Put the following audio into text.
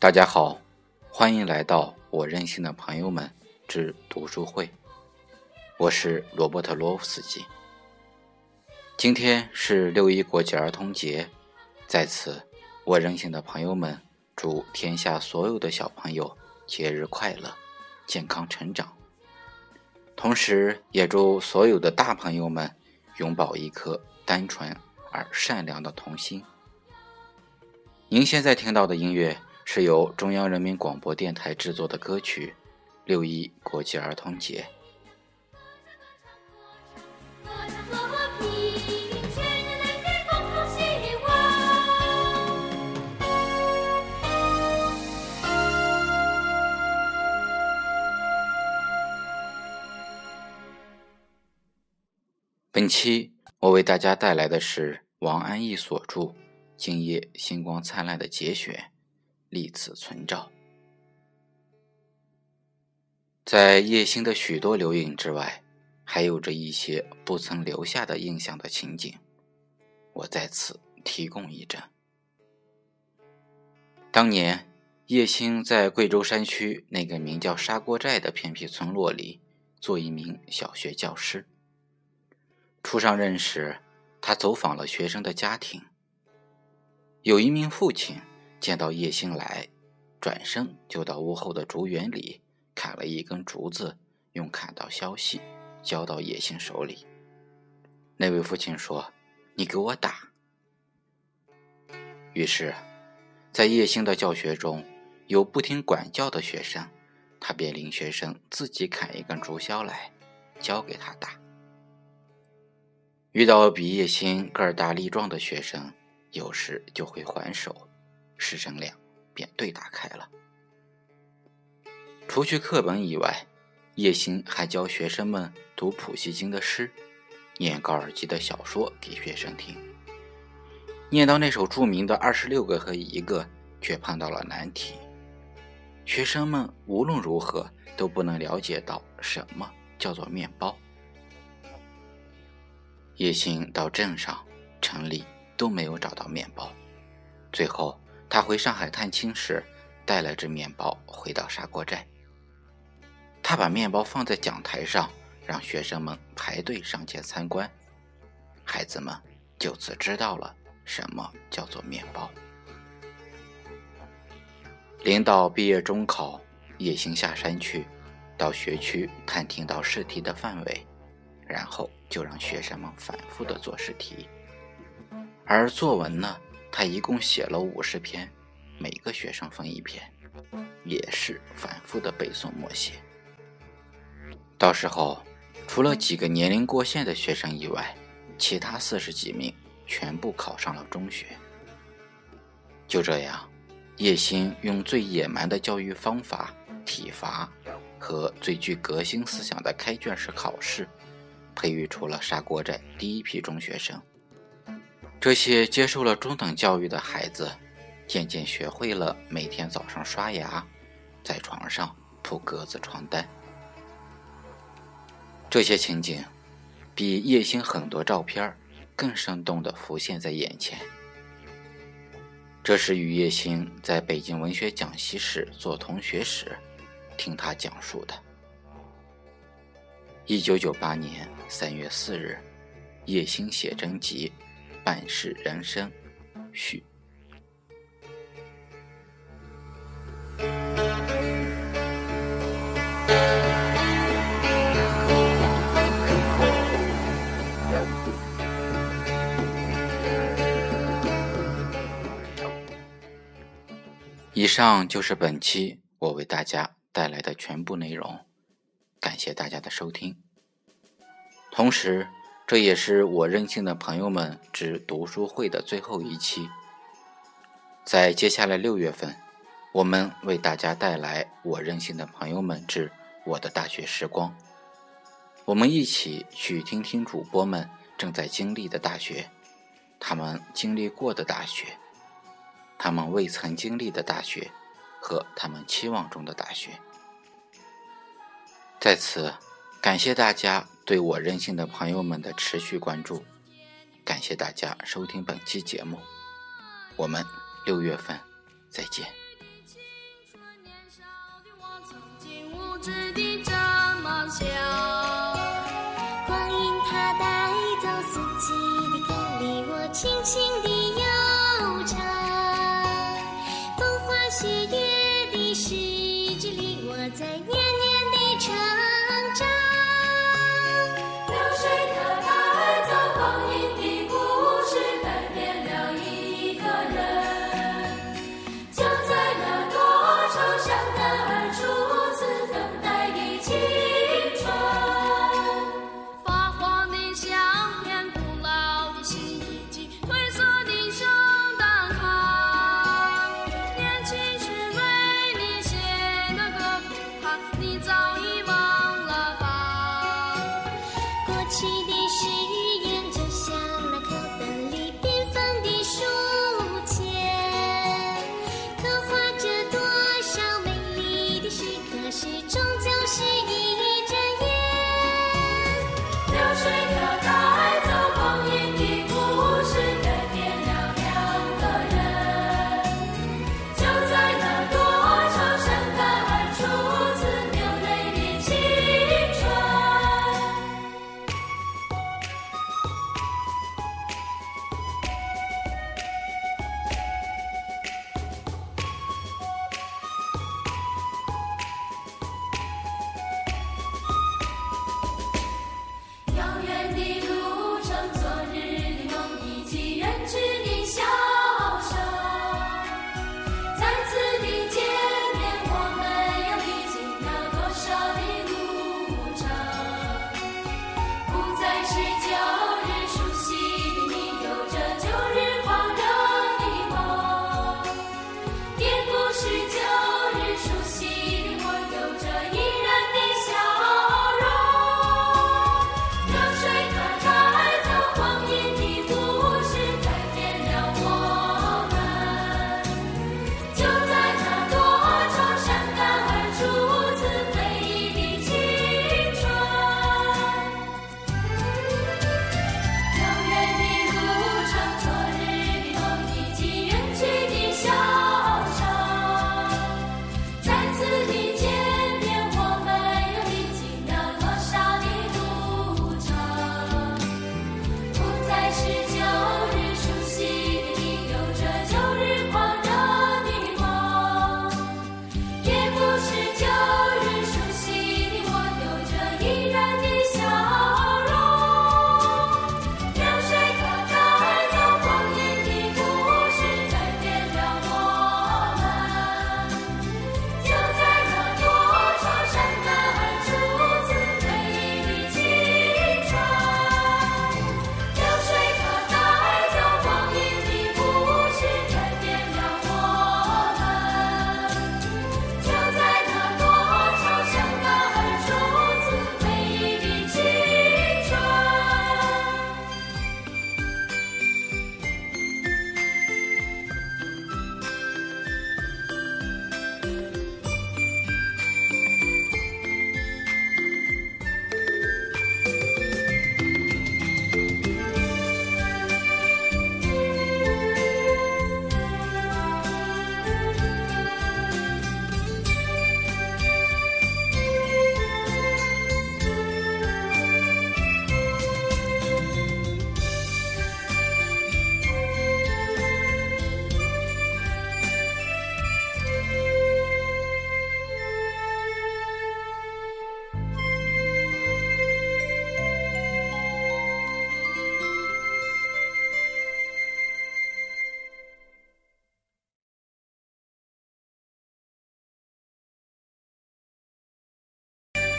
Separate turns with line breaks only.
大家好，欢迎来到我任性的朋友们之读书会。我是罗伯特·罗夫斯基。今天是六一国际儿童节，在此，我任性的朋友们祝天下所有的小朋友节日快乐，健康成长。同时，也祝所有的大朋友们永葆一颗单纯而善良的童心。您现在听到的音乐是由中央人民广播电台制作的歌曲《六一国际儿童节》。本期我为大家带来的是王安忆所著。今夜星光灿烂的节选，立此存照。在叶星的许多留影之外，还有着一些不曾留下的印象的情景，我在此提供一阵。当年，叶星在贵州山区那个名叫砂锅寨的偏僻村落里做一名小学教师。初上任时，他走访了学生的家庭。有一名父亲见到叶星来，转身就到屋后的竹园里砍了一根竹子，用砍刀削细，交到叶星手里。那位父亲说：“你给我打。”于是，在叶星的教学中有不听管教的学生，他便令学生自己砍一根竹削来，交给他打。遇到比叶星个儿大力壮的学生。有时就会还手，师生俩便对打开了。除去课本以外，叶星还教学生们读普希金的诗，念高尔基的小说给学生听。念到那首著名的《二十六个和一个》，却碰到了难题。学生们无论如何都不能了解到什么叫做面包。叶星到镇上、城里。都没有找到面包，最后他回上海探亲时，带了只面包回到砂锅寨。他把面包放在讲台上，让学生们排队上前参观。孩子们就此知道了什么叫做面包。临到毕业中考，叶星下山去，到学区探听到试题的范围，然后就让学生们反复的做试题。而作文呢，他一共写了五十篇，每个学生分一篇，也是反复的背诵默写。到时候，除了几个年龄过线的学生以外，其他四十几名全部考上了中学。就这样，叶星用最野蛮的教育方法——体罚和最具革新思想的开卷式考试，培育出了砂锅寨第一批中学生。这些接受了中等教育的孩子，渐渐学会了每天早上刷牙，在床上铺格子床单。这些情景，比叶星很多照片更生动地浮现在眼前。这是与叶星在北京文学讲习室做同学时，听他讲述的。一九九八年三月四日，叶星写真集。半世人生，序。以上就是本期我为大家带来的全部内容，感谢大家的收听，同时。这也是我任性的朋友们之读书会的最后一期。在接下来六月份，我们为大家带来我任性的朋友们之我的大学时光。我们一起去听听主播们正在经历的大学，他们经历过的大学，他们未曾经历的大学，和他们期望中的大学。在此，感谢大家。对我任性的朋友们的持续关注感谢大家收听本期节目我们六月份再见。